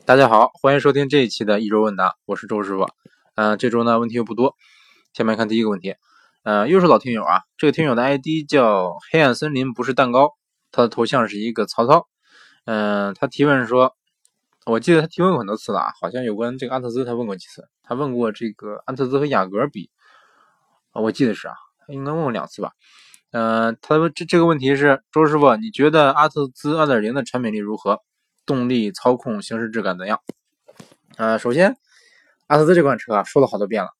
大家好，欢迎收听这一期的一周问答，我是周师傅。嗯，这周呢问题又不多，下面看第一个问题。呃，又是老听友啊，这个听友的 ID 叫黑暗森林不是蛋糕，他的头像是一个曹操。嗯，他提问说，我记得他提问过很多次了啊，好像有关这个阿特兹他问过几次，他问过这个阿特兹和雅阁比，我记得是啊，应该问过两次吧。嗯，他问这这个问题是周师傅，你觉得阿特兹2.0的产品力如何？动力、操控、行驶质感怎样？呃，首先，阿特兹这款车啊，说了好多遍了。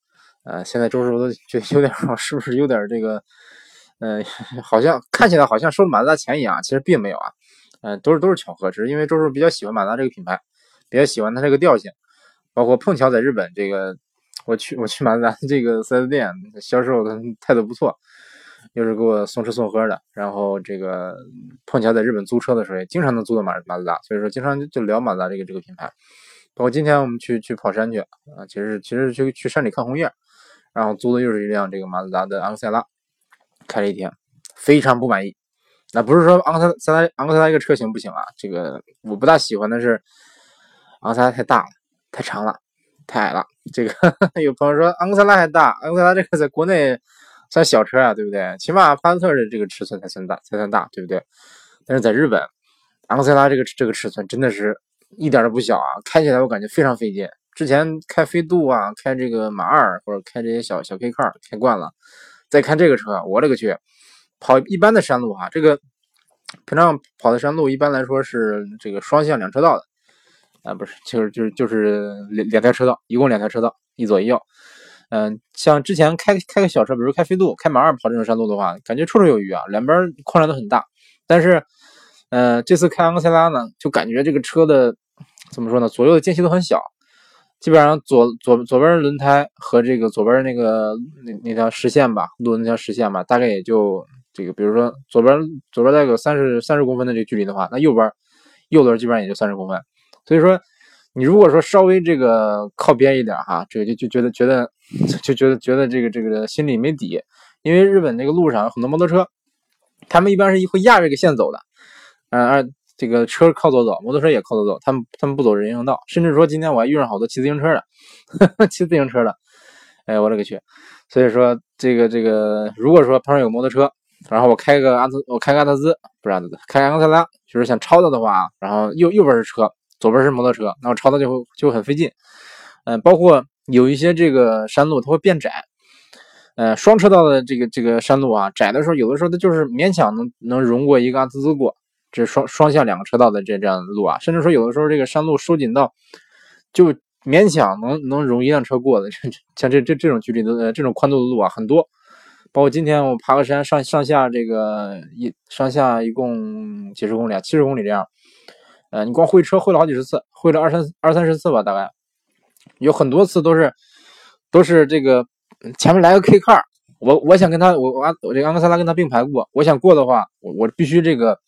呃，现在周师傅都觉得有点，是不是有点这个？呃，好像看起来好像收了马自达钱一样，其实并没有啊。嗯，都是都是巧合，只是因为周师傅比较喜欢马自达这个品牌，比较喜欢它这个调性。包括碰巧在日本这个，我去我去马自达这个 4S 店，销售的态度不错。又是给我送吃送喝的，然后这个碰巧在日本租车的时候，也经常能租到马马自达，所以说经常就聊马自达这个这个品牌。包括今天我们去去跑山去啊，其实其实去去山里看红叶，然后租的又是一辆这个马自达的昂克赛拉，开了一天，非常不满意。那不是说昂克赛拉昂克赛拉一个车型不行啊，这个我不大喜欢的是昂克赛拉太大了，太长了，太矮了。这个 有朋友说昂克赛拉还大，昂克赛拉这个在国内。算小车啊，对不对？起码帕萨特的这个尺寸才算大，才算大，对不对？但是在日本，昂克赛拉这个这个尺寸真的是一点都不小啊！开起来我感觉非常费劲。之前开飞度啊，开这个马二或者开这些小小 K car 开惯了，再看这个车，我勒个去！跑一般的山路哈，这个平常跑的山路一般来说是这个双向两车道的啊，不是，就是就是就是两两条车道，一共两条车道，一左一右。嗯，像之前开开个小车，比如开飞度、开马二跑这种山路的话，感觉绰绰有余啊，两边空间都很大。但是，呃，这次开昂克赛拉呢，就感觉这个车的怎么说呢？左右的间隙都很小，基本上左左左边轮胎和这个左边那个那那条实线吧，路那条实线吧，大概也就这个，比如说左边左边再有三十三十公分的这个距离的话，那右边右轮基本上也就三十公分，所以说。你如果说稍微这个靠边一点哈，这个就就觉得觉得就觉得觉得这个这个心里没底，因为日本这个路上有很多摩托车，他们一般是会压这个线走的，嗯，而这个车靠左走，摩托车也靠左走，他们他们不走人行道，甚至说今天我还遇上好多骑自行车的，骑自行车的，哎，我勒个去！所以说这个这个，如果说旁边有摩托车，然后我开个阿特，我开个阿特兹，不是阿特兹，开昂克赛拉，就是想超他的话，然后右右边是车。左边是摩托车，那我超它就会就很费劲，嗯，包括有一些这个山路它会变窄，呃，双车道的这个这个山路啊，窄的时候有的时候它就是勉强能能容过一个阿特兹过，这双双向两个车道的这这样的路啊，甚至说有的时候这个山路收紧到就勉强能能容一辆车过的，像这这这种距离的这种宽度的路啊很多，包括今天我爬个山上上下这个一上下一共几十公里啊，七十公里这样。呃，你光会车会了好几十次，会了二三二三十次吧，大概有很多次都是都是这个前面来个 K car，我我想跟他我我我这昂克赛拉跟他并排过，我想过的话，我我必须这个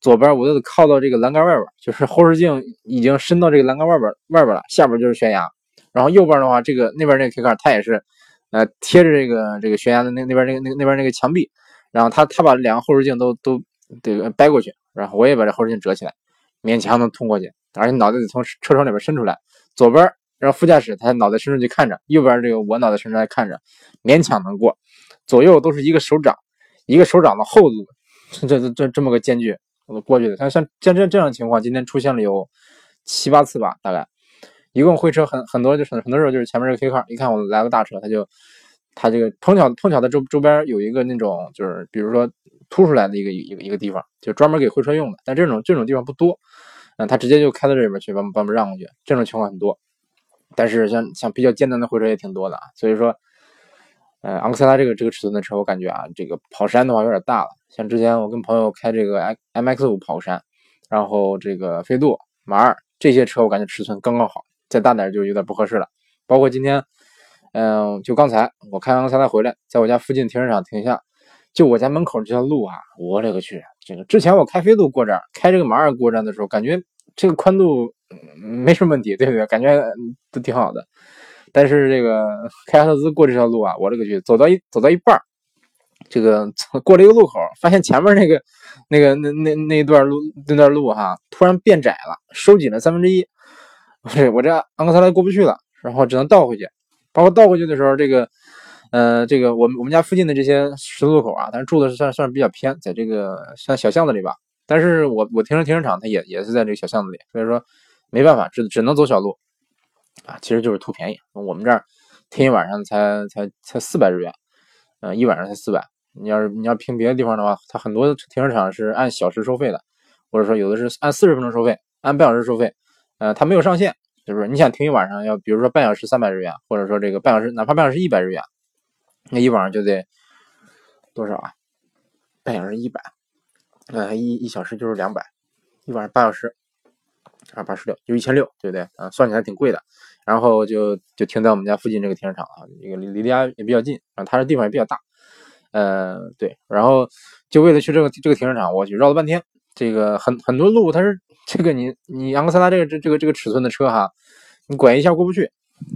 左边我就得靠到这个栏杆外边，就是后视镜已经伸到这个栏杆外边外边了，下边就是悬崖，然后右边的话，这个那边那个 K car 它也是呃贴着这个这个悬崖的那那边那个那那边那个墙壁，然后他他把两个后视镜都都这个掰过去，然后我也把这后视镜折起来。勉强能通过去，而且脑袋得从车窗里边伸出来。左边让副驾驶他脑袋伸出去看着，右边这个我脑袋伸出来看着，勉强能过。左右都是一个手掌，一个手掌的厚度，这这这这么个间距，我都过去的。像像像这这样情况，今天出现了有七八次吧，大概一共会车很很多，就是很多时候就是前面这个 K car，一看我来个大车，他就他这个碰巧碰巧的周周边有一个那种就是比如说。凸出来的一个一个一个地方，就专门给会车用的。但这种这种地方不多，嗯，他直接就开到这里边去，把把我们让过去。这种情况很多，但是像像比较艰难的会车也挺多的啊。所以说，呃，昂克赛拉这个这个尺寸的车，我感觉啊，这个跑山的话有点大了。像之前我跟朋友开这个 M M X 五跑山，然后这个飞度、马二这些车，我感觉尺寸刚刚好，再大点就有点不合适了。包括今天，嗯，就刚才我开昂克赛拉回来，在我家附近停车场停下。就我家门口这条路啊，我勒个去！这个之前我开飞度过这儿，开这个马二过站的时候，感觉这个宽度没什么问题，对不对？感觉都挺好的。但是这个开阿特兹过这条路啊，我勒个去！走到一走到一半儿这个过了一个路口，发现前面那个那个那那那一段路那段路哈，突然变窄了，收紧了三分之一。不是我这昂克赛拉过不去了，然后只能倒回去。包括倒回去的时候，这个呃，这个我们我们家附近的这些十字路口啊，但是住的是算算是比较偏，在这个像小巷子里吧。但是我我停车停车场它也也是在这个小巷子里，所以说没办法，只只能走小路啊，其实就是图便宜。我们这儿停一晚上才才才四百日元，嗯，一晚上才四百。你要是你要凭别的地方的话，它很多停车场是按小时收费的，或者说有的是按四十分钟收费，按半小时收费，呃，它没有上限，就是你想停一晚上，要比如说半小时三百日元，或者说这个半小时哪怕半小时一百日元，那一晚上就得多少啊？半小时一百，呃，一一小时就是两百，一晚上八小时，二八十六就一千六，对不对？啊，算起来挺贵的。然后就就停在我们家附近这个停车场啊，这个离离家也比较近，啊它的地方也比较大。呃，对，然后就为了去这个这个停车场，我去绕了半天。这个很很多路，它是这个你你昂克赛拉这个这这个这个尺寸的车哈，你拐一下过不去。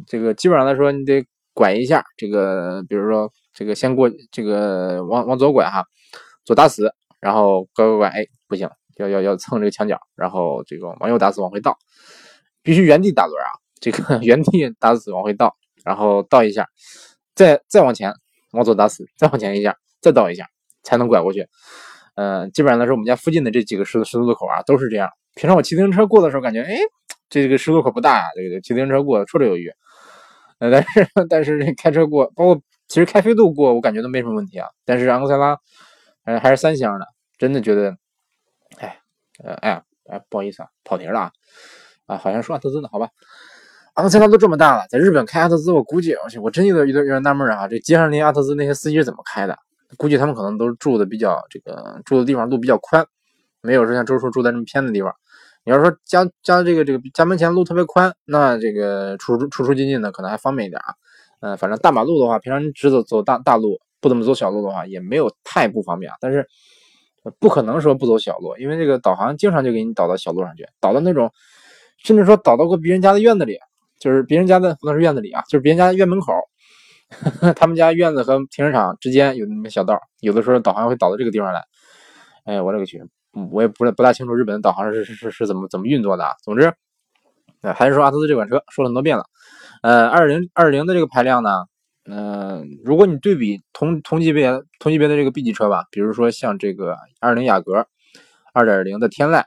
这个基本上来说，你得拐一下。这个比如说这个先过这个往往左拐哈，左打死，然后拐拐拐，哎，不行，要要要蹭这个墙角，然后这个往右打死往回倒，必须原地打轮啊，这个 原地打死往回倒，然后倒一下，再再往前。往左打死，再往前一下，再倒一下，才能拐过去。嗯，基本上来说，我们家附近的这几个十字十字路口啊，都是这样。平常我骑自行车过的时候，感觉哎，这个十字路口不大啊，对对，骑自行车过绰绰有余。呃，但是但是开车过，包括其实开飞度过，我感觉都没什么问题啊。但是昂克赛拉，呃，还是三厢的，真的觉得，哎，呃，哎呀，哎，不好意思啊，跑题了啊，啊，好像说阿特兹呢，好吧。昂克赛拉都这么大了，在日本开阿特兹，我估计，我我真有点有点有点纳闷啊，这街上那些阿特兹那些司机是怎么开的？估计他们可能都是住的比较这个住的地方路比较宽，没有说像周叔住在这么偏的地方。你要说家家这个这个家门前路特别宽，那这个出出出进进的可能还方便一点啊。嗯，反正大马路的话，平常你只走走大大路，不怎么走小路的话，也没有太不方便啊。但是不可能说不走小路，因为这个导航经常就给你导到小路上去，导到那种甚至说导到过别人家的院子里。就是别人家的不能是院子里啊，就是别人家院门口，他们家院子和停车场之间有那么小道，有的时候导航会导到这个地方来。哎，我勒个去，我也不不大清楚日本的导航是是是是怎么怎么运作的啊。总之，还是说阿特兹这款车说了很多遍了。呃，二零二零的这个排量呢，嗯，如果你对比同同级别同级别的这个 B 级车吧，比如说像这个二零雅阁、二点零的天籁，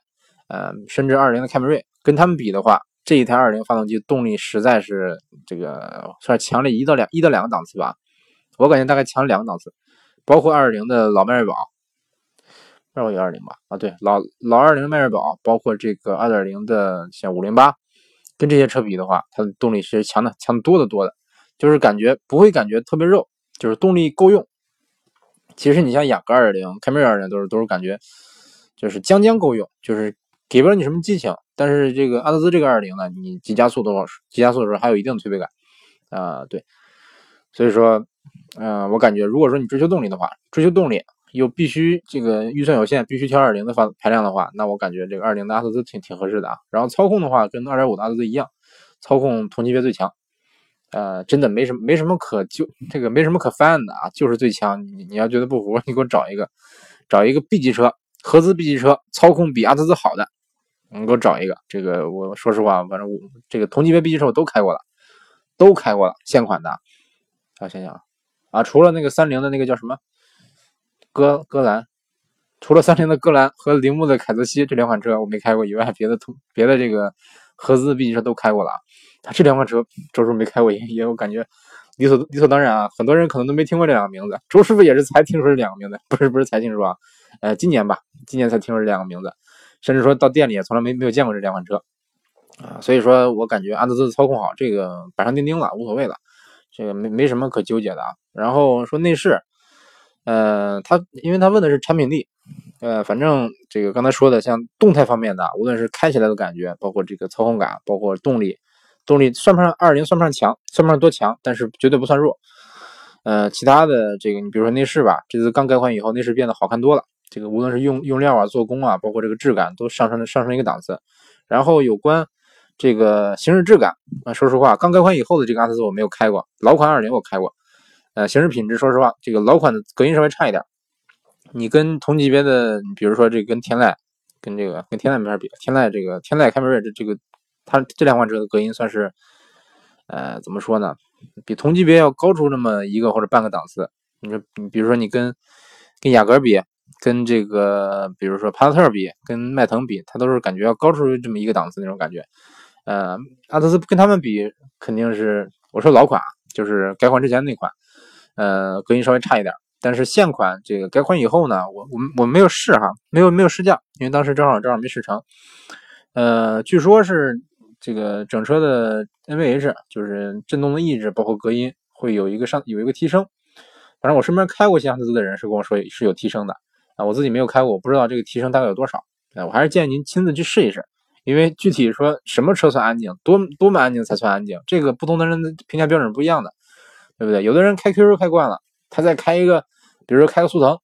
呃，甚至二零的凯美瑞，跟他们比的话。这一台二零发动机动力实在是这个算是强了一到两一到两个档次吧，我感觉大概强两个档次，包括二零的老迈锐宝，二零有二零吧？啊，对，老老二零迈锐宝，包括这个二点零的像五零八，跟这些车比的话，它的动力是强的强多的多的，就是感觉不会感觉特别肉，就是动力够用。其实你像雅阁二点零、凯美瑞二点零都是都是感觉就是将将够用，就是给不了你什么激情。但是这个阿特兹这个二零呢，你急加速多少？急加速的时候还有一定的推背感啊，对，所以说，嗯，我感觉如果说你追求动力的话，追求动力又必须这个预算有限，必须挑二零的发排量的话，那我感觉这个二零的阿特兹挺挺合适的啊。然后操控的话，跟二点五的阿特兹一样，操控同级别最强，呃，真的没什么没什么可就这个没什么可翻的啊，就是最强。你你要觉得不服，你给我找一个找一个 B 级车，合资 B 级车，操控比阿特兹好的。你给我找一个，这个我说实话，反正我这个同级别 B 级车我都开过了，都开过了，现款的。啊，想想啊，除了那个三菱的那个叫什么，戈戈兰，除了三菱的戈兰和铃木的凯泽西这两款车我没开过以外，别的同别的这个合资 B 级车都开过了啊。他这两款车周师傅没开过，也也我感觉理所理所当然啊。很多人可能都没听过这两个名字，周师傅也是才听说这两个名字，不是不是才听说啊，呃，今年吧，今年才听说这两个名字。甚至说到店里也从来没没有见过这两款车，啊，所以说我感觉阿特兹操控好，这个板上钉钉了，无所谓了，这个没没什么可纠结的啊。然后说内饰，呃，他因为他问的是产品力，呃，反正这个刚才说的像动态方面的，无论是开起来的感觉，包括这个操控感，包括动力，动力算不上二零算不上强，算不上多强，但是绝对不算弱。呃，其他的这个你比如说内饰吧，这次刚改款以后，内饰变得好看多了。这个无论是用用料啊、做工啊，包括这个质感，都上升了上升一个档次。然后有关这个行驶质感啊，说实话，刚改款以后的这个阿特兹我没有开过，老款二零我开过。呃，行驶品质，说实话，这个老款的隔音稍微差一点。你跟同级别的，比如说这跟天籁，跟这个跟天籁没法比。天籁这个天籁凯美瑞这这个它这两款车的隔音算是，呃，怎么说呢？比同级别要高出那么一个或者半个档次。你说，你比如说你跟跟雅阁比，跟这个比如说帕萨特比，跟迈腾比，它都是感觉要高出这么一个档次那种感觉。呃，阿特兹跟他们比肯定是，我说老款就是改款之前那款，呃，隔音稍微差一点。但是现款这个改款以后呢，我我我没有试哈，没有没有试驾，因为当时正好正好没试成。呃，据说是这个整车的 NVH 就是震动的抑制，包括隔音会有一个上有一个提升。反正我身边开过阿特兹的人是跟我说是有提升的啊，我自己没有开过，我不知道这个提升大概有多少。哎，我还是建议您亲自去试一试，因为具体说什么车算安静，多多么安静才算安静，这个不同的人的评价标准不一样的，对不对？有的人开 QQ 开惯了，他再开一个，比如说开个速腾，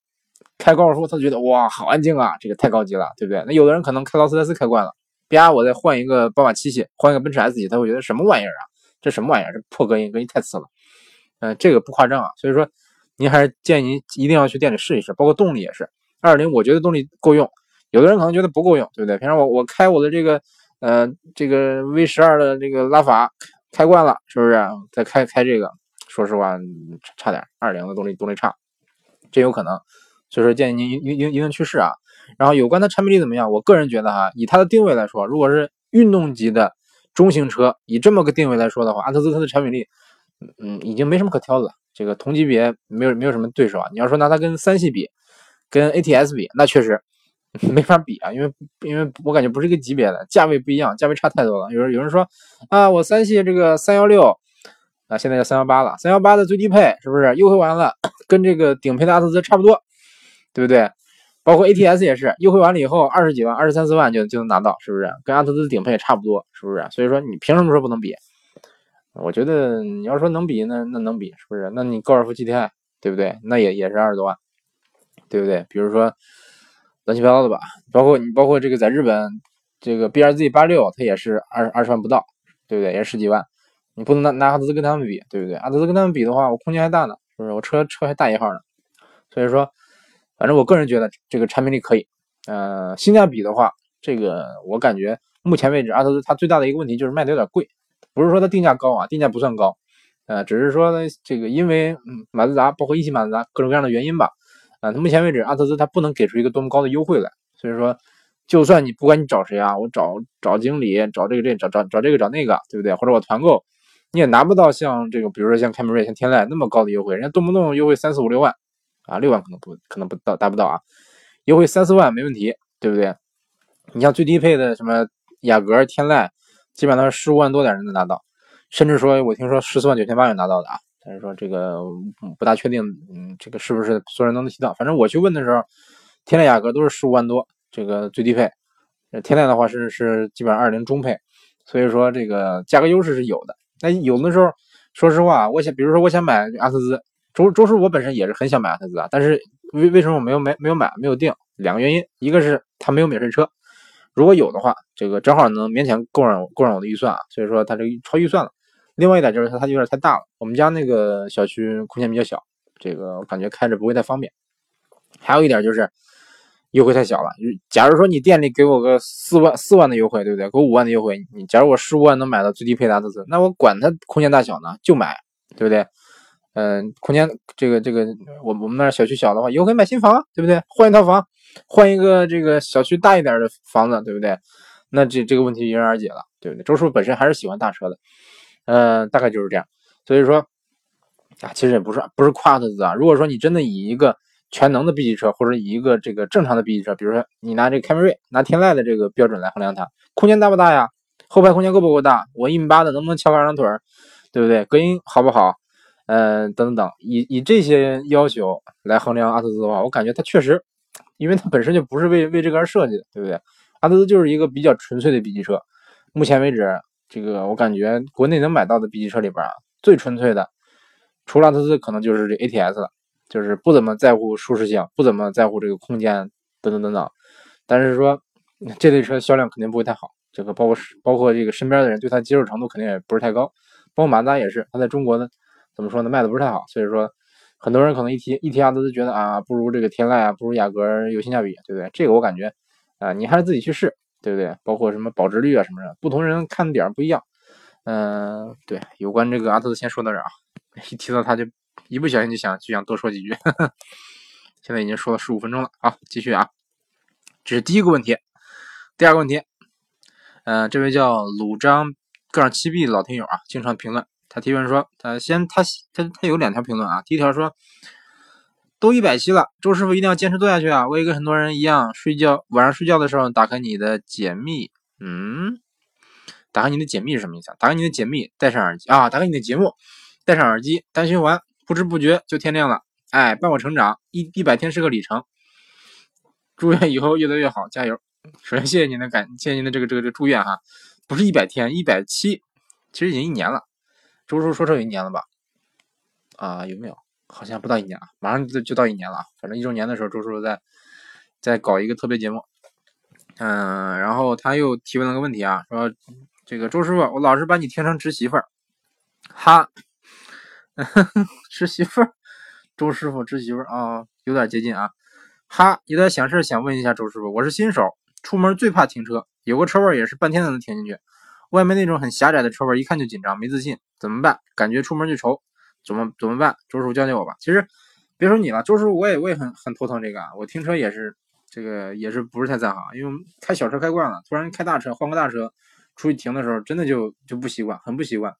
开高尔夫，他觉得哇好安静啊，这个太高级了，对不对？那有的人可能开劳斯莱斯开惯了，啪，我再换一个宝马七系，换一个奔驰 S 级，他会觉得什么玩意儿啊？这什么玩意儿？这破隔音，隔音太次了。嗯，这个不夸张啊，所以说。您还是建议您一定要去店里试一试，包括动力也是。二点零我觉得动力够用，有的人可能觉得不够用，对不对？平常我我开我的这个呃这个 V 十二的这个拉法开惯了，是不是？再开开这个，说实话差点。二零的动力动力差，这有可能。所以说建议您一一一定去试啊。然后有关它产品力怎么样？我个人觉得哈，以它的定位来说，如果是运动级的中型车，以这么个定位来说的话，阿特兹它的产品力，嗯，已经没什么可挑的了。这个同级别没有没有什么对手啊！你要说拿它跟三系比，跟 ATS 比，那确实 没法比啊，因为因为我感觉不是一个级别的，价位不一样，价位差太多了。有人有人说啊，我三系这个三幺六啊，现在叫三幺八了，三幺八的最低配是不是优惠完了，跟这个顶配的阿特兹差不多，对不对？包括 ATS 也是优惠完了以后，二十几万、二十三四万就就能拿到，是不是？跟阿特兹顶配也差不多，是不是？所以说你凭什么说不能比？我觉得你要说能比，那那能比，是不是？那你高尔夫 GTI 对不对？那也也是二十多万，对不对？比如说乱七八糟的吧，包括你包括这个在日本这个 BRZ 八六，它也是二二十万不到，对不对？也十几万，你不能拿拿阿特兹跟他们比，对不对？阿特兹跟他们比的话，我空间还大呢，是不是？我车车还大一号呢，所以说，反正我个人觉得这个产品力可以，呃，性价比的话，这个我感觉目前为止阿特兹它最大的一个问题就是卖的有点贵。不是说它定价高啊，定价不算高，呃，只是说，这个因为，马自达包括一汽马自达各种各样的原因吧，啊，它目前为止阿特兹它不能给出一个多么高的优惠来，所以说，就算你不管你找谁啊，我找找经理，找这个这找找找这个找那个，对不对？或者我团购，你也拿不到像这个，比如说像凯美瑞、像天籁那么高的优惠，人家动不动优惠三四五六万，啊，六万可能不可能不到达不到啊，优惠三四万没问题，对不对？你像最低配的什么雅阁、天籁。基本上十五万多点人能拿到，甚至说我听说十四万九千八也拿到的啊。但是说这个不大确定，嗯，这个是不是所有人都能提到？反正我去问的时候，天籁雅阁都是十五万多，这个最低配。天籁的话是是基本上二零中配，所以说这个价格优势是有的。那有的时候，说实话，我想，比如说我想买阿特兹，周周叔我本身也是很想买阿特兹啊，但是为为什么我没有买没有买没有定？两个原因，一个是它没有免税车。如果有的话，这个正好能勉强够上够上我的预算啊，所以说它这个超预算了。另外一点就是它它有点太大了，我们家那个小区空间比较小，这个我感觉开着不会太方便。还有一点就是优惠太小了。假如说你店里给我个四万四万的优惠，对不对？给我五万的优惠，你假如我十五万能买到最低配的阿特兹，那我管它空间大小呢，就买，对不对？嗯，空间这个这个，我我们那儿小区小的话，以后可以买新房，对不对？换一套房。换一个这个小区大一点的房子，对不对？那这这个问题迎刃而解了，对不对？周叔本身还是喜欢大车的，嗯，大概就是这样。所以说啊，其实也不是不是夸特兹啊。如果说你真的以一个全能的 B 级车，或者以一个这个正常的 B 级车，比如说你拿这个凯美瑞、拿天籁的这个标准来衡量它，空间大不大呀？后排空间够不够大？我一米八的能不能翘二郎腿儿？对不对？隔音好不好？嗯，等等等，以以这些要求来衡量阿特兹的话，我感觉它确实。因为它本身就不是为为这个而设计的，对不对？阿特兹就是一个比较纯粹的 B 级车。目前为止，这个我感觉国内能买到的 B 级车里边啊，最纯粹的，除了阿特兹，可能就是这 ATS 了，就是不怎么在乎舒适性，不怎么在乎这个空间等等等等。但是说这类车销量肯定不会太好，这个包括包括这个身边的人对它接受程度肯定也不是太高。包括马自达也是，它在中国呢，怎么说呢，卖的不是太好，所以说。很多人可能一提一提阿特兹，觉得啊，不如这个天籁啊，不如雅阁有性价比，对不对？这个我感觉，啊，你还是自己去试，对。不对？包括什么保值率啊什么的，不同人看的点不一样。嗯，对，有关这个阿特先说到这儿啊，一提到它就一不小心就想就想多说几句。现在已经说了十五分钟了，好，继续啊。这是第一个问题，第二个问题，嗯，这位叫鲁章杠七 B 的老听友啊，经常评论。他提问说，他先他他他有两条评论啊。第一条说，都一百期了，周师傅一定要坚持做下去啊！我也跟很多人一样，睡觉晚上睡觉的时候打开你的解密，嗯，打开你的解密是什么意思啊？打开你的解密，戴上耳机啊，打开你的节目，戴上耳机，单循环，不知不觉就天亮了。哎，伴我成长，一一百天是个里程。祝愿以后越来越好，加油！首先谢谢您的感，谢您的这个这个这个祝愿哈，不是一百天，一百七，其实已经一年了。周叔说说有一年了吧？啊，有没有？好像不到一年啊，马上就就到一年了。反正一周年的时候，周叔在在搞一个特别节目。嗯，然后他又提问了个问题啊，说这个周师傅，我老是把你听成侄媳妇儿，哈，侄媳妇儿，周师傅侄媳妇儿啊，有点接近啊，哈，有点想事想问一下周师傅，我是新手，出门最怕停车，有个车位也是半天才能停进去。外面那种很狭窄的车位，一看就紧张，没自信，怎么办？感觉出门就愁，怎么怎么办？周师傅教教我吧。其实别说你了，周师傅我也我也很很头疼这个。我停车也是这个也是不是太在行，因为开小车开惯了，突然开大车换个大车出去停的时候，真的就就不习惯，很不习惯。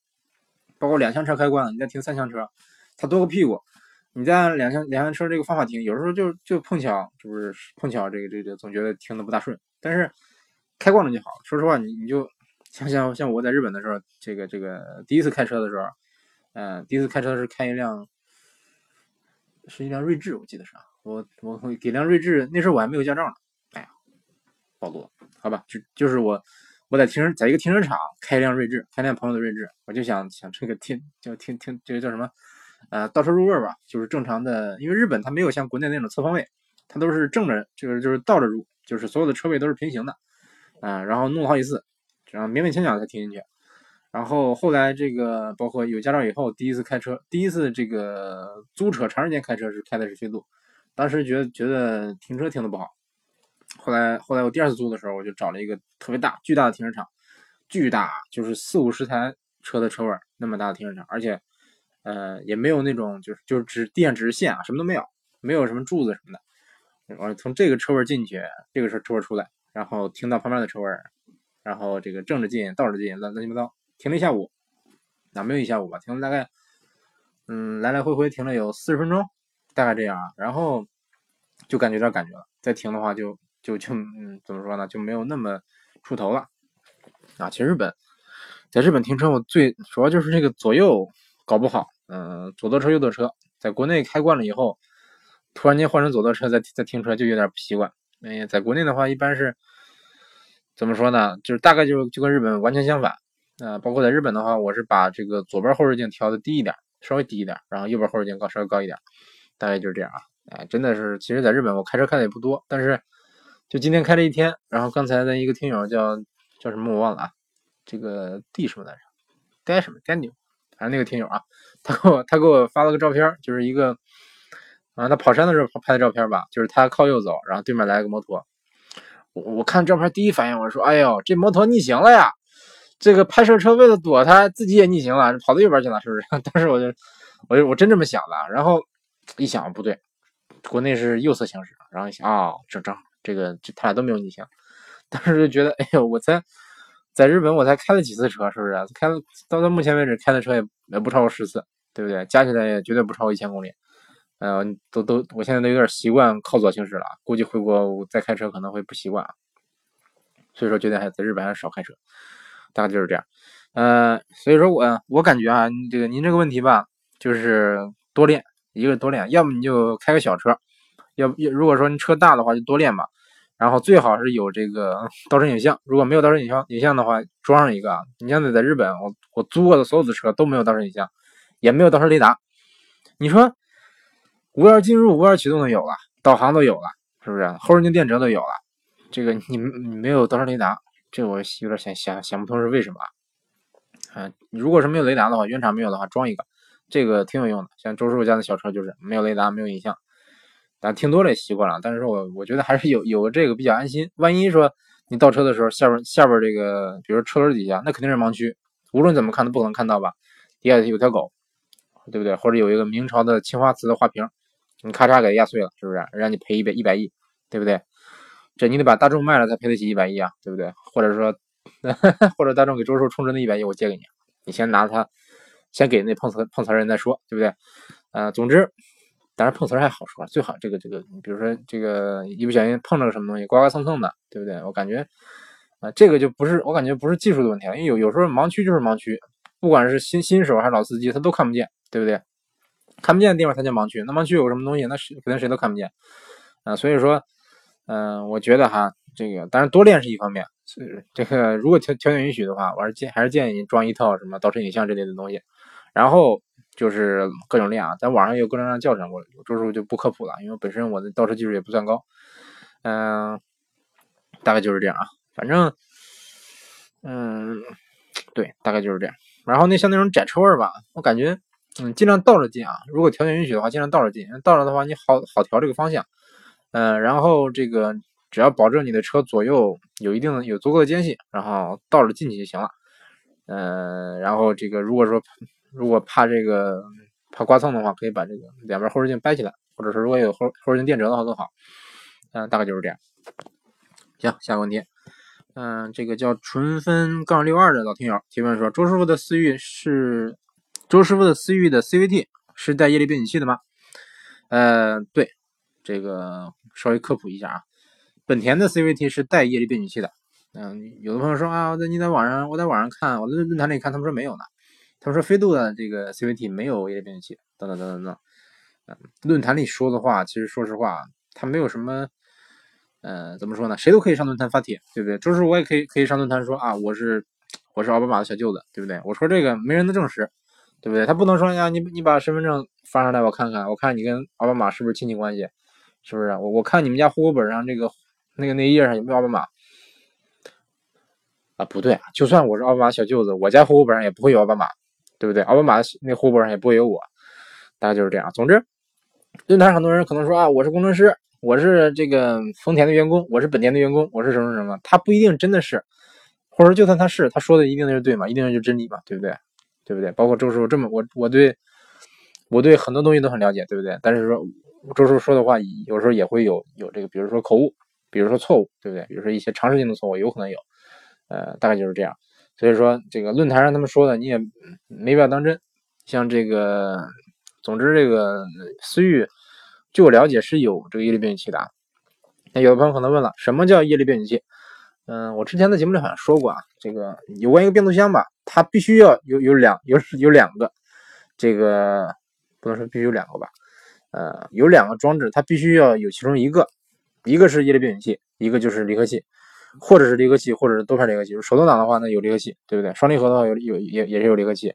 包括两厢车开惯了，你再停三厢车，它多个屁股，你在两厢两厢车这个方法停，有时候就就碰巧，就是碰巧这个这个总觉得停的不大顺。但是开惯了就好。说实话，你你就。像像像我在日本的时候，这个这个第一次开车的时候，嗯，第一次开车是开一辆，是一辆锐志，我记得是，我我给辆锐志，那时候我还没有驾照呢，哎呀，暴露了，好吧，就就是我我在停在一个停车场开一辆锐志，开辆朋友的锐志，我就想想这个停就停停这个叫什么，呃，倒车入位吧，就是正常的，因为日本它没有像国内那种侧方位，它都是正着，就是就是倒着入，就是所有的车位都是平行的，啊，然后弄了好几次。然后勉勉强强才停进去，然后后来这个包括有驾照以后，第一次开车，第一次这个租车长时间开车是开的是飞度，当时觉得觉得停车停的不好，后来后来我第二次租的时候，我就找了一个特别大巨大的停车场，巨大就是四五十台车的车位那么大的停车场，而且呃也没有那种就是就是只地上只是线啊，什么都没有，没有什么柱子什么的，我从这个车位进去，这个车车位出来，然后停到旁边的车位。然后这个正着进，倒着进，乱乱七八糟，停了一下午，哪没有一下午吧？停了大概，嗯，来来回回停了有四十分钟，大概这样啊。然后就感觉点感觉了，再停的话就就就嗯，怎么说呢？就没有那么出头了啊。其实日本，在日本停车我最主要就是这个左右搞不好，嗯，左舵车右舵车，在国内开惯了以后，突然间换成左舵车再再停车就有点不习惯。哎，在国内的话一般是。怎么说呢？就是大概就就跟日本完全相反，啊，包括在日本的话，我是把这个左边后视镜调的低一点，稍微低一点，然后右边后视镜高稍微高一点，大概就是这样啊。哎，真的是，其实在日本我开车开的也不多，但是就今天开了一天，然后刚才的一个听友叫叫什么我忘了啊，这个 D 什么来着？呆什么 Daniel，反正那个听友啊，他给我他给我发了个照片，就是一个啊他跑山的时候拍的照片吧，就是他靠右走，然后对面来了个摩托。我我看照片第一反应，我说：“哎呦，这摩托逆行了呀！这个拍摄车为了躲他，自己也逆行了，跑到右边去了，是不是？” 当时我就，我就我真这么想的。然后一想，不对，国内是右侧行驶。然后一想啊，哦，正正这个就他俩都没有逆行。当时就觉得，哎呦，我才在日本，我才开了几次车，是不是？开了到到目前为止开的车也也不超过十次，对不对？加起来也绝对不超过一千公里。呃，都都，我现在都有点习惯靠左行驶了，估计回国再开车可能会不习惯啊，所以说决定还在日本还少开车，大概就是这样。呃，所以说我我感觉啊，这个您这个问题吧，就是多练，一个多练，要么你就开个小车，要不如果说你车大的话就多练吧，然后最好是有这个倒车影像，如果没有倒车影像影像的话，装上一个。你像在在日本，我我租过的所有的车都没有倒车影像，也没有倒车雷达，你说？无钥匙进入、无钥匙启动都有了，导航都有了，是不是？后视镜电折都有了，这个你你没有倒车雷达，这我有点想想想不通是为什么啊？如果是没有雷达的话，原厂没有的话，装一个，这个挺有用的。像周师傅家的小车就是没有雷达、没有影像，但听多了也习惯了。但是说我我觉得还是有有个这个比较安心。万一说你倒车的时候下边下边这个，比如车轮底下，那肯定是盲区，无论怎么看都不可能看到吧？底下有条狗，对不对？或者有一个明朝的青花瓷的花瓶，你咔嚓给它压碎了，是不是？让你赔一百一百亿，对不对？这你得把大众卖了才赔得起一百亿啊，对不对？或者说，或者大众给周叔充值那一百亿，我借给你，你先拿它，先给那碰瓷碰瓷人再说，对不对？呃，总之，当然碰瓷儿还好说，最好这个这个，比如说这个一不小心碰着个什么东西，刮刮蹭蹭的，对不对？我感觉啊，这个就不是，我感觉不是技术的问题了，因为有有时候盲区就是盲区，不管是新新手还是老司机，他都看不见，对不对？看不见的地方才叫盲区，那盲区有什么东西，那是肯定谁都看不见啊，所以说。嗯，我觉得哈，这个当然多练是一方面，所以这个如果条条件允许的话，我还是建还是建议你装一套什么倒车影像这类的东西，然后就是各种练啊，在网上有各种各样的教程，我这时候就不科普了，因为本身我的倒车技术也不算高，嗯，大概就是这样啊，反正，嗯，对，大概就是这样。然后那像那种窄车位吧，我感觉，嗯，尽量倒着进啊，如果条件允许的话，尽量倒着进，倒着的话你好好调这个方向。嗯，然后这个只要保证你的车左右有一定的有足够的间隙，然后倒着进去就行了。嗯，然后这个如果说如果怕这个怕刮蹭的话，可以把这个两边后视镜掰起来，或者是如果有后后视镜电折的话更好。嗯，大概就是这样。行，下个问题。嗯，这个叫纯分杠六二的老听友提问说：周师傅的思域是周师傅的思域的 CVT 是带液力变矩器的吗？呃，对。这个稍微科普一下啊，本田的 CVT 是带液力变矩器的。嗯，有的朋友说啊，我在你在网上，我在网上看，我在论坛里看，他们说没有呢。他说飞度的这个 CVT 没有液力变矩器，等等等等等。嗯，论坛里说的话，其实说实话，他没有什么，呃，怎么说呢？谁都可以上论坛发帖，对不对？就是我也可以可以上论坛说啊，我是我是奥巴马的小舅子，对不对？我说这个没人能证实，对不对？他不能说呀，你你把身份证发上来，我看看，我看你跟奥巴马是不是亲戚关系。是不是我我看你们家户口本上这个那个那页上有没有奥巴马啊？不对啊，就算我是奥巴马小舅子，我家户口本上也不会有奥巴马，对不对？奥巴马那户口本上也不会有我，大概就是这样。总之，论坛很多人可能说啊，我是工程师，我是这个丰田的员工，我是本田的员工，我是什么什么，他不一定真的是，或者就算他是，他说的一定就是对嘛？一定就是真理嘛？对不对？对不对？包括周师傅这么我我对我对很多东西都很了解，对不对？但是说。周叔说的话，有时候也会有有这个，比如说口误，比如说错误，对不对？比如说一些常识性的错误，有可能有，呃，大概就是这样。所以说，这个论坛上他们说的，你也没必要当真。像这个，总之这个思域，据我了解是有这个液力变矩器的。那有的朋友可能问了，什么叫液力变矩器？嗯，我之前在节目里好像说过啊，这个有关一个变速箱吧，它必须要有有两有有两个，这个不能说必须有两个吧。呃，有两个装置，它必须要有其中一个，一个是液力变矩器，一个就是离合器，或者是离合器，或者是多片离合器。手动挡的话呢，有离合器，对不对？双离合的话有有也也是有离合器。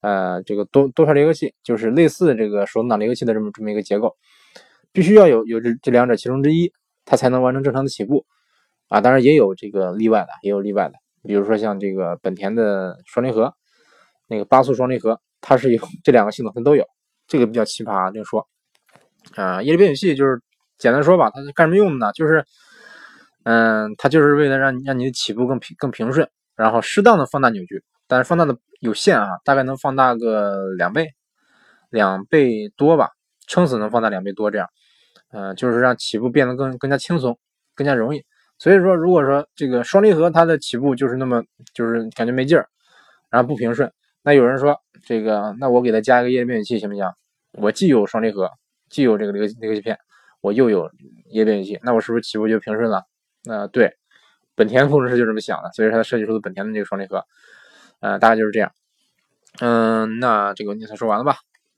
呃，这个多多片离合器就是类似这个手动挡离合器的这么这么一个结构，必须要有有这这两者其中之一，它才能完成正常的起步。啊，当然也有这个例外的，也有例外的，比如说像这个本田的双离合，那个八速双离合，它是有这两个系统它都有，这个比较奇葩啊，这个说。啊，液力变矩器就是简单说吧，它是干什么用的呢？就是，嗯，它就是为了让让你的起步更平更平顺，然后适当的放大扭矩，但是放大的有限啊，大概能放大个两倍，两倍多吧，撑死能放大两倍多这样，嗯，就是让起步变得更更加轻松，更加容易。所以说，如果说这个双离合它的起步就是那么就是感觉没劲儿，然后不平顺，那有人说这个，那我给它加一个液力变矩器行不行？我既有双离合。既有这个离合离合器片，我又有液力变矩器，那我是不是起步就平顺了？那对，本田工程师就这么想的，所以说他设计出的本田的这个双离合，呃，大概就是这样。嗯，那这个问题才说完了吧？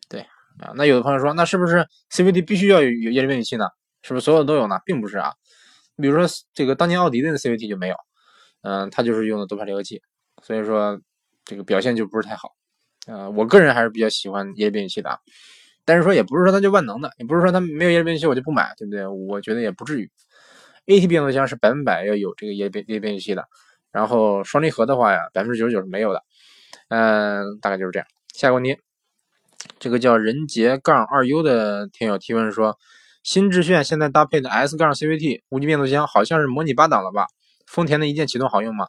对啊，那有的朋友说，那是不是 CVT 必须要有有液力变矩器呢？是不是所有的都有呢？并不是啊，比如说这个当年奥迪的那 CVT 就没有，嗯，它就是用的多片离合器，所以说这个表现就不是太好。呃，我个人还是比较喜欢液力变矩器的啊。但是说也不是说它就万能的，也不是说它没有液力变矩器我就不买，对不对？我觉得也不至于。AT 变速箱是百分百要有这个液变液变矩器的，然后双离合的话呀，百分之九十九是没有的。嗯，大概就是这样。下个问题，这个叫人杰杠二 U 的听友提问说，新致炫现在搭配的 S 杠 CVT 无级变速箱好像是模拟八档了吧？丰田的一键启动好用吗？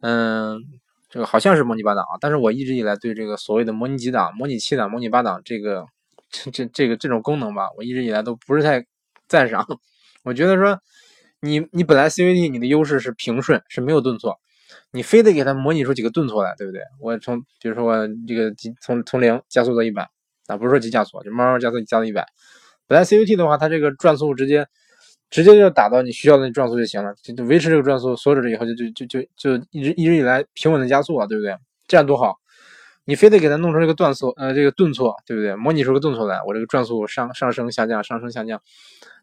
嗯，这个好像是模拟八档啊，但是我一直以来对这个所谓的模拟几档、模拟七档、模拟八档这个这这这个这种功能吧，我一直以来都不是太赞赏。我觉得说，你你本来 CVT 你的优势是平顺，是没有顿挫，你非得给它模拟出几个顿挫来，对不对？我从比如说我这个从从零加速到一百，啊不是说急加速，就慢慢加速加到一百。本来 CVT 的话，它这个转速直接直接就打到你需要的转速就行了，就就维持这个转速，锁止了以后就就就就就一直一直以来平稳的加速啊，对不对？这样多好！你非得给它弄成这个断速，呃，这个顿挫，对不对？模拟出个顿挫来，我这个转速上上升下降，上升下降，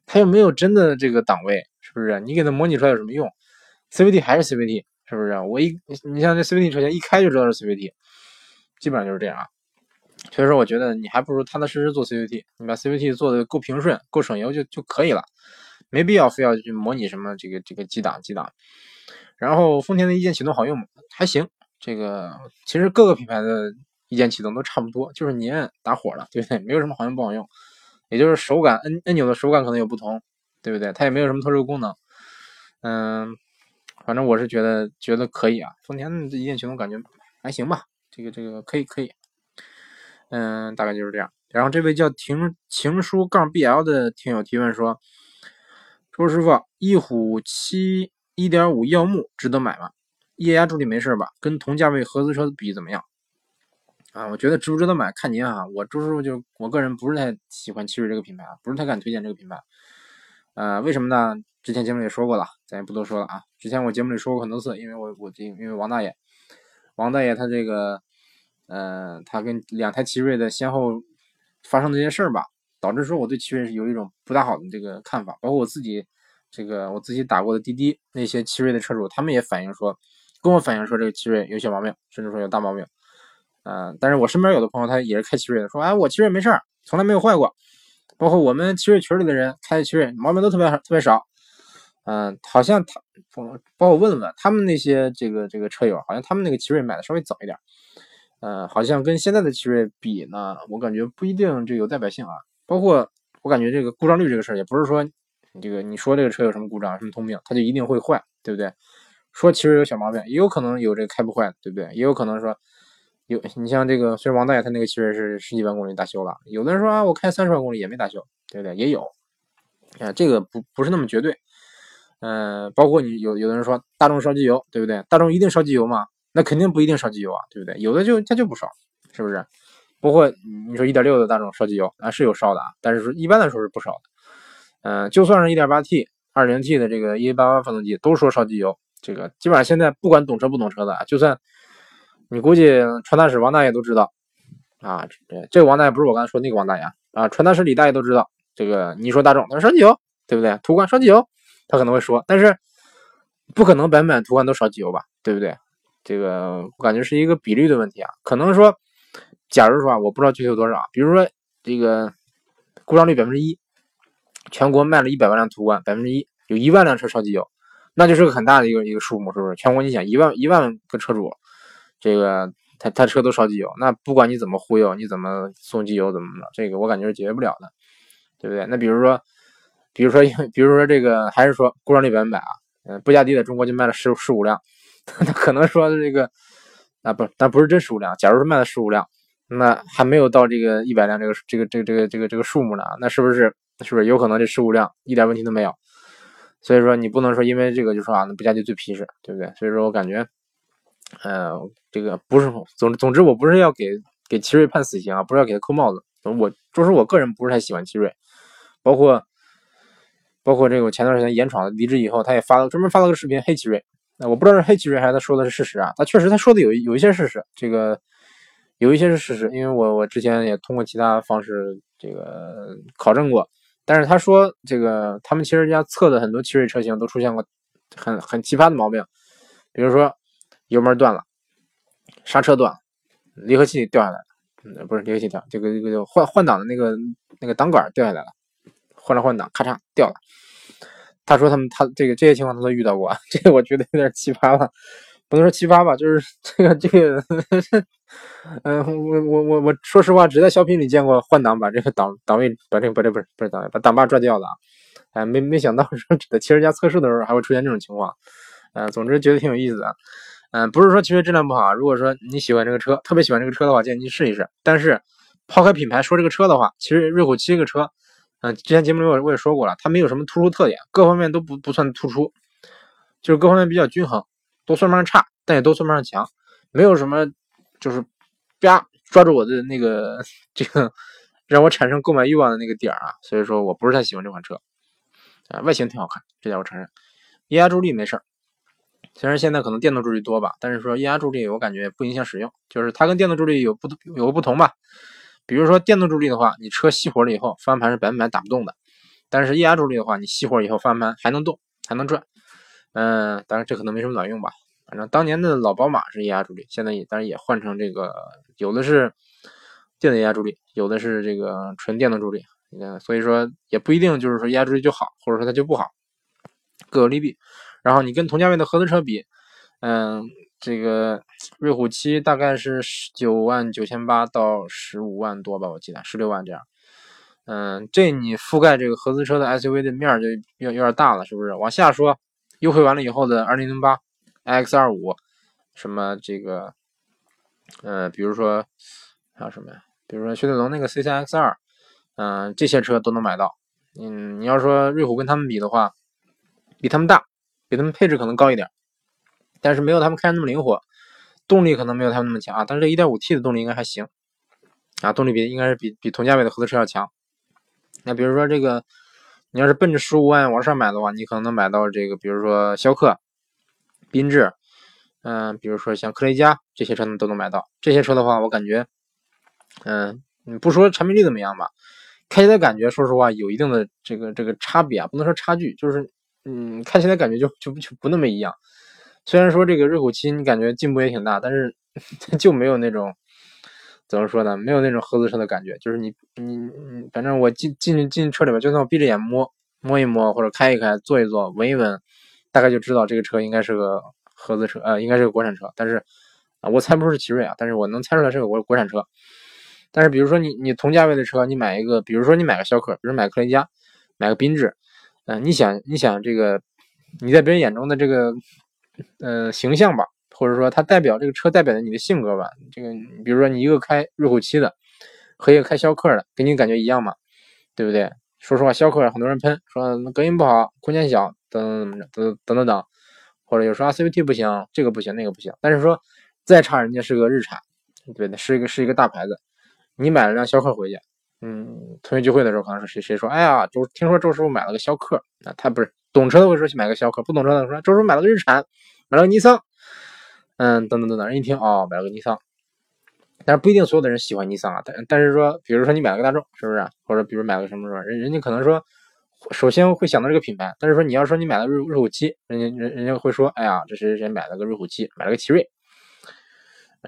它又没有真的这个档位，是不是？你给它模拟出来有什么用？CVT 还是 CVT，是不是？我一你像这 CVT 车型一开就知道是 CVT，基本上就是这样啊。所以说，我觉得你还不如踏踏实实做 CVT，你把 CVT 做的够平顺、够省油就就可以了，没必要非要去模拟什么这个这个几档几档。然后丰田的一键启动好用吗？还行，这个其实各个品牌的一键启动都差不多，就是你按打火了，对不对？没有什么好用不好用，也就是手感按按钮的手感可能有不同，对不对？它也没有什么特殊功能。嗯，反正我是觉得觉得可以啊，丰田的一键启动感觉还行吧，这个这个可以可以。嗯，大概就是这样。然后这位叫情情书杠 BL 的听友提问说：“周师傅，翼虎七一点五耀目值得买吗？液压助力没事吧？跟同价位合资车比怎么样？”啊，我觉得值不值得买看您啊。我周师傅就我个人不是太喜欢奇瑞这个品牌啊，不是太敢推荐这个品牌。呃，为什么呢？之前节目里说过了，咱也不多说了啊。之前我节目里说过很多次，因为我我这因为王大爷，王大爷他这个。呃，他跟两台奇瑞的先后发生这些事儿吧，导致说我对奇瑞是有一种不大好的这个看法。包括我自己，这个我自己打过的滴滴那些奇瑞的车主，他们也反映说，跟我反映说这个奇瑞有小毛病，甚至说有大毛病。嗯，但是我身边有的朋友他也是开奇瑞的，说哎，我奇瑞没事儿，从来没有坏过。包括我们奇瑞群里的人开奇瑞，毛病都特别特别少。嗯，好像他帮我问问他们那些这个这个车友，好像他们那个奇瑞买的稍微早一点。呃，好像跟现在的奇瑞比呢，我感觉不一定就有代表性啊。包括我感觉这个故障率这个事儿，也不是说这个你说这个车有什么故障、什么通病，它就一定会坏，对不对？说奇瑞有小毛病，也有可能有这个开不坏，对不对？也有可能说有你像这个，虽然王大爷他那个奇瑞是十几万公里大修了，有的人说啊，我开三十万公里也没大修，对不对？也有啊，这个不不是那么绝对。嗯，包括你有有的人说大众烧机油，对不对？大众一定烧机油吗？那肯定不一定烧机油啊，对不对？有的就它就不烧，是不是？包括你说一点六的大众烧机油啊，是有烧的啊，但是说一般来说是不烧的。嗯，就算是一点八 T、二零 T 的这个1.88发动机，都说烧机油。这个基本上现在不管懂车不懂车的，就算你估计传达室王大爷都知道啊。这这个王大爷不是我刚才说那个王大爷啊，传达室李大爷都知道。这个你说大众他说烧机油，对不对？途观烧机油，他可能会说，但是不可能版本途观都烧机油吧，对不对？这个我感觉是一个比率的问题啊，可能说，假如说啊，我不知道具体有多少，比如说这个故障率百分之一，全国卖了一百万辆途观，百分之一有一万辆车烧机油，那就是个很大的一个一个数目，是不是？全国你想一万一万个车主，这个他他车都烧机油，那不管你怎么忽悠，你怎么送机油怎么的，这个我感觉是解决不了的，对不对？那比如说，比如说，比如说这个还是说故障率百分百啊，嗯，布加迪在中国就卖了十十五辆。那可能说这个啊不，但不是真十五辆。假如说卖了十五辆，那还没有到这个一百辆这个这个这个这个这个这个数目呢，那是不是是不是有可能这十五辆一点问题都没有？所以说你不能说因为这个就说啊，那布加迪最皮实，对不对？所以说我感觉，呃，这个不是总总之我不是要给给奇瑞判死刑啊，不是要给他扣帽子。我就是我个人不是太喜欢奇瑞，包括包括这个我前段时间严闯离职以后，他也发了专门发了个视频黑奇瑞。那我不知道是黑奇瑞还是他说的是事实啊？他确实他说的有有一些事实，这个有一些是事实，因为我我之前也通过其他方式这个考证过。但是他说这个他们其实家测的很多奇瑞车型都出现过很很奇葩的毛病，比如说油门断了，刹车断了，离合器掉下来了，不是离合器掉，这个这个换换挡的那个那个挡杆掉下来了，换了换挡，咔嚓掉了。他说他们他这个这些情况他都遇到过，这个我觉得有点奇葩了，不能说奇葩吧，就是这 个这个，嗯，我我我我说实话，只在小品里见过换挡把这个档档位把这个把这不是不是档位把档把拽掉的，哎，没没想到说在汽车家测试的时候还会出现这种情况，嗯，总之觉得挺有意思的。嗯，不是说奇瑞质量不好，如果说你喜欢这个车，特别喜欢这个车的话，建议你试一试。但是抛开品牌说这个车的话，其实瑞虎七这个车，嗯，之前节目里我我也说过了，它没有什么突出特点，各方面都不不算突出，就是各方面比较均衡，都算不上差，但也都算不上强，没有什么就是啪抓住我的那个这个让我产生购买欲望的那个点儿啊，所以说我不是太喜欢这款车。啊，外形挺好看，这点我承认。液压助力没事儿，虽然现在可能电动助力多吧，但是说液压助力我感觉不影响使用，就是它跟电动助力有不有个不同吧。比如说电动助力的话，你车熄火了以后，方向盘是百分百打不动的。但是液压助力的话，你熄火以后，方向盘还能动，还能转。嗯，当然这可能没什么卵用吧。反正当年的老宝马是液压助力，现在也当然也换成这个，有的是电子液压助力，有的是这个纯电动助力。嗯，所以说也不一定就是说压助力就好，或者说它就不好，各有利弊。然后你跟同价位的合资车比，嗯，这个瑞虎七大概是十九万九千八到十五万多吧，我记得十六万这样。嗯，这你覆盖这个合资车的 SUV 的面就有有点大了，是不是？往下说，优惠完了以后的二零零八 X 二五，什么这个，呃，比如说还有什么呀？比如说雪铁龙那个 C 三 X 二。嗯，这些车都能买到。嗯，你要说瑞虎跟他们比的话，比他们大，比他们配置可能高一点，但是没有他们开那么灵活，动力可能没有他们那么强啊。但是这 1.5T 的动力应该还行啊，动力比应该是比比同价位的合资车要强。那比如说这个，你要是奔着十五万往上买的话，你可能能买到这个，比如说逍客、缤智，嗯，比如说像科雷嘉这些车呢都能买到。这些车的话，我感觉，嗯，你不说产品力怎么样吧。开起来感觉，说实话有一定的这个这个差别啊，不能说差距，就是嗯，看起来感觉就就就不那么一样。虽然说这个瑞虎七你感觉进步也挺大，但是 就没有那种怎么说呢？没有那种合资车的感觉。就是你你，反正我进进进车里面，就算我闭着眼摸摸一摸，或者开一开、坐一坐、闻一闻，大概就知道这个车应该是个合资车，呃，应该是个国产车。但是啊，我猜不出是奇瑞啊，但是我能猜出来是个国国产车。但是，比如说你你同价位的车，你买一个，比如说你买个逍客，比如买个科雷嘉，买个缤智，嗯，你想你想这个你在别人眼中的这个呃形象吧，或者说它代表这个车代表的你的性格吧，这个比如说你一个开瑞虎七的和一个开逍客的，给你感觉一样吗？对不对？说实话，逍客很多人喷说隔音不好，空间小，等等等等等等，或者有说 CVT 不行，这个不行那个不行，但是说再差人家是个日产，对的，是一个是一个大牌子。你买了辆逍客回去，嗯，同学聚会的时候可能是谁谁说，哎呀，周听说周师傅买了个逍客，那他不是懂车的会说去买个逍客，不懂车的说周师傅买了个日产，买了个尼桑，嗯，等等等等，人一听哦，买了个尼桑，但是不一定所有的人喜欢尼桑啊，但但是说，比如说你买了个大众，是不是？或者比如买个什么什么，人人家可能说，首先会想到这个品牌，但是说你要说你买了瑞瑞虎七，人家人人家会说，哎呀，这谁谁买了个瑞虎七，买了个奇瑞，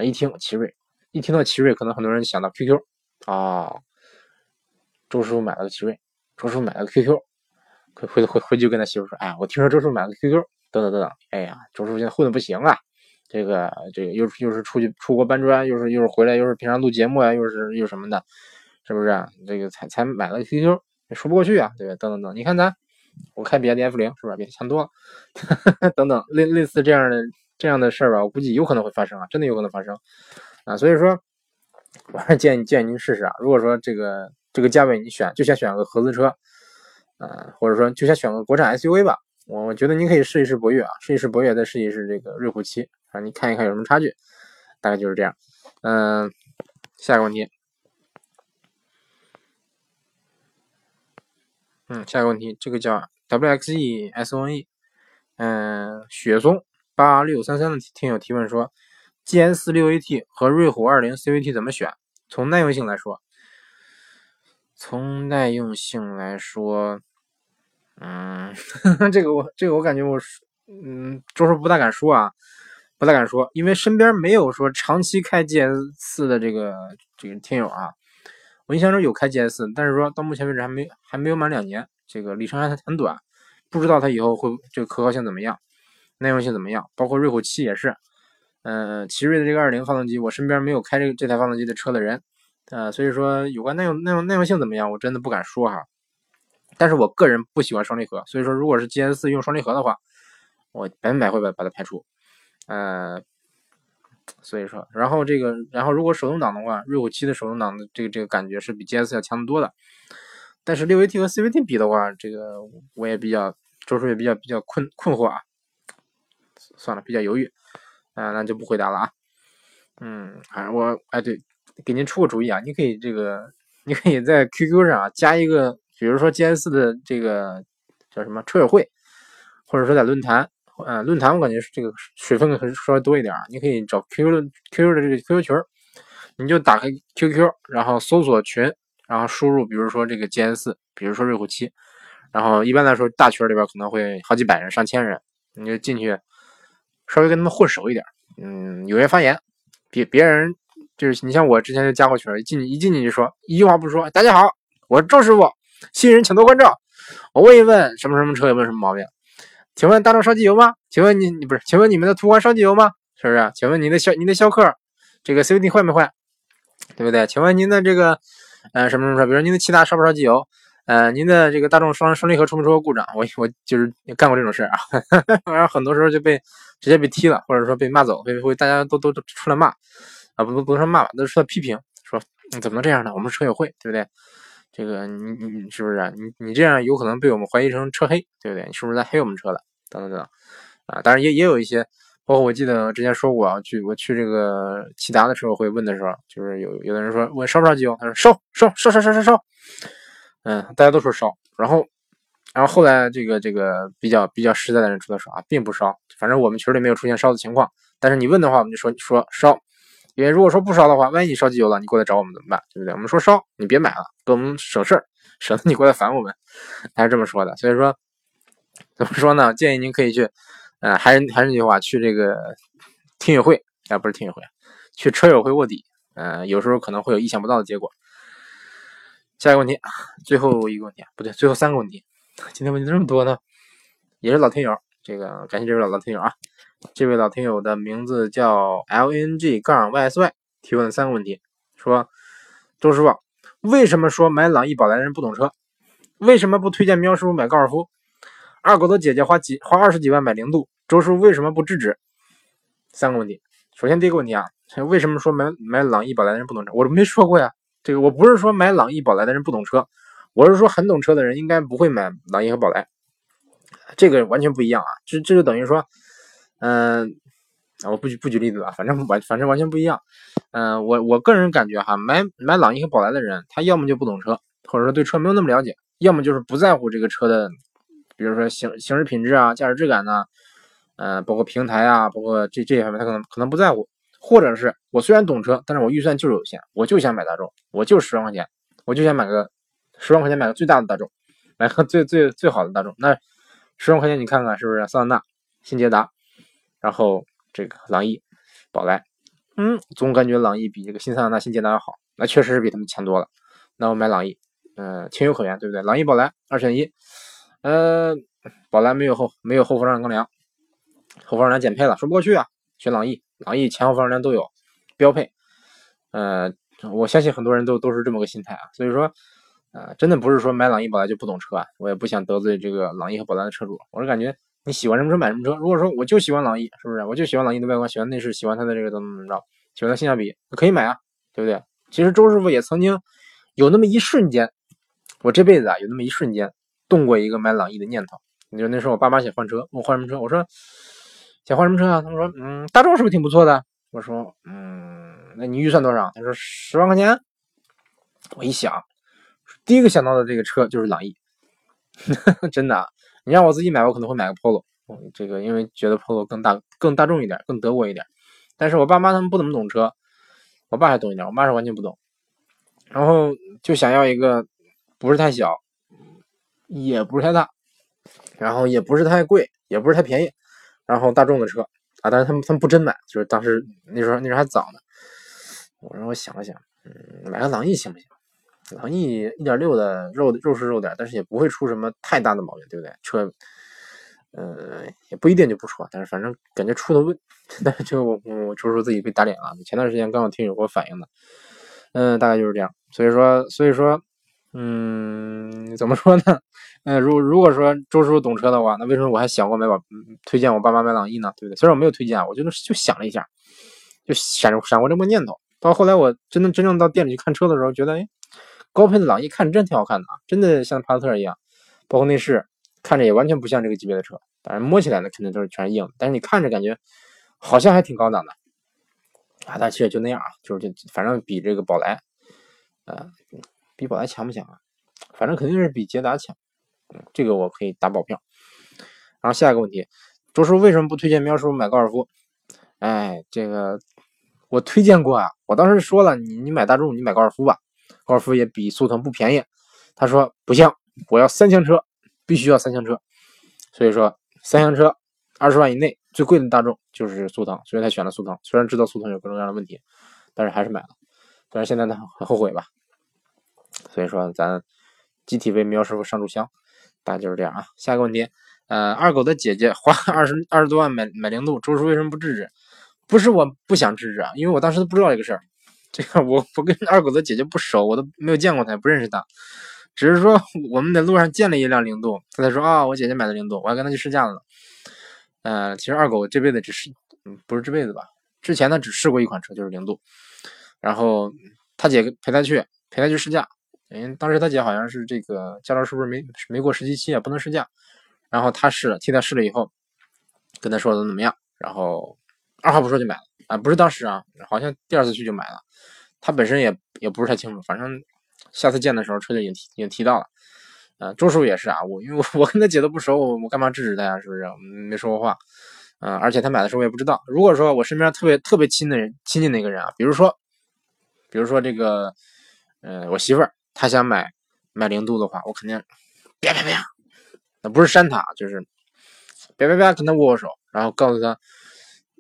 一听奇瑞。一听到奇瑞，可能很多人想到 QQ 啊，周师傅买了个奇瑞，周师傅买了个 QQ，回回回回去跟他媳妇说，哎，我听说周师傅买了个 QQ，等等等等，哎呀，周师傅现在混的不行啊，这个这个又又是出去出国搬砖，又是又是回来，又是平常录节目啊，又是又什么的，是不是？啊这个才才买了个 QQ，也说不过去啊，对吧？等等等，你看咱，我开比亚迪 F 零，是不是比他强多了？等等，类类似这样的这样的事儿吧，我估计有可能会发生啊，真的有可能发生。啊，所以说，我还是建议建议您试试啊。如果说这个这个价位你选就想选个合资车，啊，或者说就想选个国产 SUV 吧，我我觉得您可以试一试博越啊，试一试博越，再试一试这个瑞虎七啊，你看一看有什么差距，大概就是这样。嗯，下一个问题，嗯，下一个问题，这个叫 W X E S O N E，嗯，雪松八六三三的听友提问说。GS 六 AT 和瑞虎二零 CVT 怎么选？从耐用性来说，从耐用性来说，嗯，这个我这个我感觉我嗯，周叔不大敢说啊，不大敢说，因为身边没有说长期开 GS 四的这个这个听友啊。我印象中有开 GS 四，但是说到目前为止还没还没有满两年，这个里程还很短，不知道它以后会这个可靠性怎么样，耐用性怎么样，包括瑞虎七也是。嗯，奇瑞的这个二零发动机，我身边没有开这个这台发动机的车的人，呃，所以说有关耐用耐用耐用性怎么样，我真的不敢说哈。但是我个人不喜欢双离合，所以说如果是 GS 四用双离合的话，我百分百会把把它排除。呃，所以说，然后这个，然后如果手动挡的话，瑞虎七的手动挡的这个这个感觉是比 GS 要强得多的。但是六 AT 和 CVT 比的话，这个我也比较，周叔也比较比较困困惑啊。算了，比较犹豫，啊，那就不回答了啊。嗯，反正，我哎对，给您出个主意啊，你可以这个，你可以在 QQ 上啊加一个，比如说 GS 的这个叫什么车友会，或者说在论坛，呃，论坛我感觉是这个水分可能稍微多一点啊。你可以找 QQ 的 QQ 的这个 QQ 群，你就打开 QQ，然后搜索群。然后输入，比如说这个 GS，比如说瑞虎七，然后一般来说大群里边可能会好几百人、上千人，你就进去稍微跟他们混熟一点，嗯，踊跃发言，别别人就是你像我之前就加过群，一进一进去就说一句话不说，大家好，我是周师傅，新人请多关照，我问一问什么什么车有没有什么毛病？请问大众烧机油吗？请问你你不是？请问你们的途观烧机油吗？是不是？请问您的逍您的逍客这个 CVT 坏没坏？对不对？请问您的这个。呃，什么什么车？比如您的骐达烧不烧机油？呃，您的这个大众双双离合出没出过故障？我我就是干过这种事儿啊，然后很多时候就被直接被踢了，或者说被骂走，被会大家都都出来骂啊，不不不说骂吧，都出来批评，说你怎么能这样呢？我们车友会，对不对？这个你你是不是？你你这样有可能被我们怀疑成车黑，对不对？你是不是在黑我们车了？等等等等啊，当然也也有一些。包括我记得之前说过啊，去我去这个骐达的时候会问的时候，就是有有的人说问烧不烧机油，他说烧烧烧烧烧烧烧，嗯，大家都说烧，然后然后后来这个这个比较比较实在的人出来说啊，并不烧，反正我们群里没有出现烧的情况，但是你问的话，我们就说说烧，因为如果说不烧的话，万一你烧机油了，你过来找我们怎么办？对不对？我们说烧，你别买了，给我们省事儿，省得你过来烦我们，他是这么说的。所以说怎么说呢？建议您可以去。呃，还是还是那句话，去这个听友会啊，不是听友会，去车友会卧底，呃，有时候可能会有意想不到的结果。下一个问题，最后一个问题，不对，最后三个问题。今天问题这么多呢，也是老听友，这个感谢这位老老听友啊，这位老听友的名字叫 L N G 杠 Y S Y，提问三个问题，说周师傅，为什么说买朗逸宝来的人不懂车？为什么不推荐喵师傅买高尔夫？二狗的姐姐花几花二十几万买零度，周叔为什么不制止？三个问题。首先第一个问题啊，为什么说买买朗逸宝来的人不懂车？我没说过呀，这个我不是说买朗逸宝来的人不懂车，我是说很懂车的人应该不会买朗逸和宝来，这个完全不一样啊。这这就等于说，嗯，我不举不举例子了，反正完反正完全不一样。嗯，我我个人感觉哈，买买朗逸和宝来的人，他要么就不懂车，或者说对车没有那么了解，要么就是不在乎这个车的。比如说行行驶品质啊，驾驶质感呢，呃，包括平台啊，包括这这些方面，他可能可能不在乎，或者是我虽然懂车，但是我预算就是有限，我就想买大众，我就十万块钱，我就想买个十万块钱买个最大的大众，买个最最最好的大众。那十万块钱你看看是不是桑塔纳、新捷达，然后这个朗逸、宝来，嗯，总感觉朗逸比这个新桑塔纳、新捷达要好，那确实是比他们强多了。那我买朗逸，嗯，情有可原，对不对？朗逸、宝来二选一。呃，宝来没有后没有后风挡钢梁，后风挡减配了，说不过去啊。选朗逸，朗逸前后风挡都有标配。呃，我相信很多人都都是这么个心态啊。所以说，呃，真的不是说买朗逸宝来就不懂车啊。我也不想得罪这个朗逸和宝来的车主。我是感觉你喜欢什么车买什么车。如果说我就喜欢朗逸，是不是？我就喜欢朗逸的外观，喜欢内饰，喜欢它的这个怎么怎么着，喜欢它性价比，可以买啊，对不对？其实周师傅也曾经有那么一瞬间，我这辈子啊有那么一瞬间。动过一个买朗逸的念头，你说那时候我爸妈想换车，我换什么车，我说想换什么车啊？他们说，嗯，大众是不是挺不错的？我说，嗯，那你预算多少？他说十万块钱。我一想，第一个想到的这个车就是朗逸，真的。你让我自己买，我可能会买个 Polo，这个因为觉得 Polo 更大、更大众一点，更德国一点。但是我爸妈他们不怎么懂车，我爸还懂一点，我妈是完全不懂。然后就想要一个不是太小。也不是太大，然后也不是太贵，也不是太便宜，然后大众的车啊，但是他们他们不真买，就是当时那时候那时候还早呢。我让我想了想，嗯，买个朗逸行不行？朗逸一点六的肉肉是肉点，但是也不会出什么太大的毛病，对不对？车，呃，也不一定就不出，但是反正感觉出的问，但是就我我就是说自己被打脸了。前段时间刚好听友给我反映的，嗯，大概就是这样。所以说所以说。嗯，怎么说呢？嗯，如如果说周叔懂车的话，那为什么我还想过买把推荐我爸妈买朗逸呢？对不对？虽然我没有推荐，我就就想了一下，就闪闪过这么念头。到后来我真的真正到店里去看车的时候，觉得哎，高配的朗逸看着真挺好看的啊，真的像帕萨特一样，包括内饰看着也完全不像这个级别的车。当然摸起来呢，肯定都是全是硬，但是你看着感觉好像还挺高档的啊。但其实就那样啊，就是就反正比这个宝来，呃。比宝来强不强啊？反正肯定是比捷达强，嗯，这个我可以打保票。然后下一个问题，周叔为什么不推荐喵叔买高尔夫？哎，这个我推荐过啊，我当时说了，你你买大众，你买高尔夫吧，高尔夫也比速腾不便宜。他说不行，我要三厢车，必须要三厢车。所以说三厢车二十万以内最贵的大众就是速腾，所以他选了速腾。虽然知道速腾有各种各样的问题，但是还是买了。但是现在呢，很后悔吧。所以说，咱集体为苗师傅上炷香，大概就是这样啊。下一个问题，呃，二狗的姐姐花二十二十多万买买零度，周叔为什么不制止？不是我不想制止啊，因为我当时都不知道这个事儿。这个我我跟二狗子姐姐不熟，我都没有见过她，不认识她。只是说我们在路上见了一辆零度，他才说啊，我姐姐买的零度，我还跟他去试驾了。呃，其实二狗这辈子只试，不是这辈子吧？之前他只试过一款车，就是零度。然后他姐陪他去，陪他去试驾。嗯，当时他姐好像是这个驾照是不是没没过实习期啊，不能试驾。然后他试了，替他试了以后，跟他说怎么怎么样，然后二话不说就买了啊，不是当时啊，好像第二次去就买了。他本身也也不是太清楚，反正下次见的时候车就已经提已经提到了。呃，周叔也是啊，我因为我跟他姐都不熟，我我干嘛制止他呀？是不是？没说过话。嗯，而且他买的时候我也不知道。如果说我身边特别特别亲的人亲近的一个人啊，比如说比如说这个，呃，我媳妇儿。她想买买零度的话，我肯定啪啪啪，那不是扇他，就是啪啪啪跟他握握手，然后告诉他，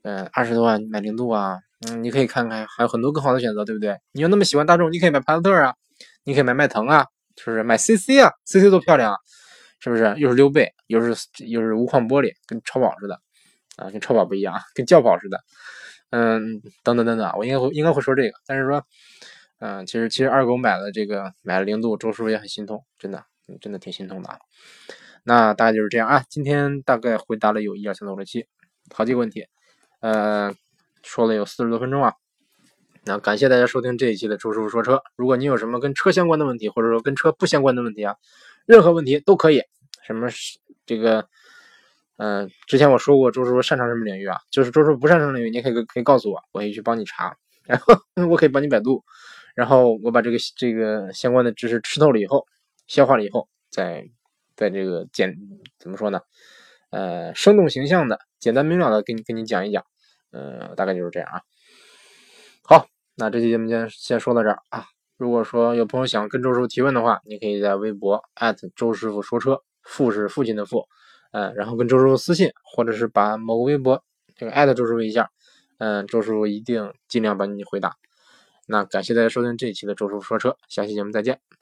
嗯，二十多万买零度啊，嗯，你可以看看，还有很多更好的选择，对不对？你又那么喜欢大众，你可以买帕萨特啊，你可以买迈腾啊，是不是？买 CC 啊，CC 多漂亮啊，是不是？又是溜背，又是又是无框玻璃，跟超跑似的啊，跟超跑不一样，跟轿跑似的，嗯，等等等等，我应该会应该会说这个，但是说。嗯，其实其实二狗买了这个买了零度，周师傅也很心痛，真的，真的挺心痛的。啊。那大概就是这样啊，今天大概回答了有一二三四五六七好几个问题，呃，说了有四十多分钟啊。那感谢大家收听这一期的周师傅说车。如果你有什么跟车相关的问题，或者说跟车不相关的问题啊，任何问题都可以。什么这个，嗯，之前我说过周师傅擅长什么领域啊？就是周师傅不擅长领域，你可以可以告诉我，我可以去帮你查，然后 我可以帮你百度。然后我把这个这个相关的知识吃透了以后，消化了以后，再在这个简怎么说呢？呃，生动形象的、简单明了的给你给你讲一讲，呃，大概就是这样啊。好，那这期节目先先说到这儿啊。如果说有朋友想跟周师傅提问的话，你可以在微博周师傅说车，父是父亲的父，嗯，然后跟周师傅私信，或者是把某个微博这个艾特周师傅一下，嗯，周师傅一定尽量帮你回答。那感谢大家收听这一期的周叔说车，下期节目再见。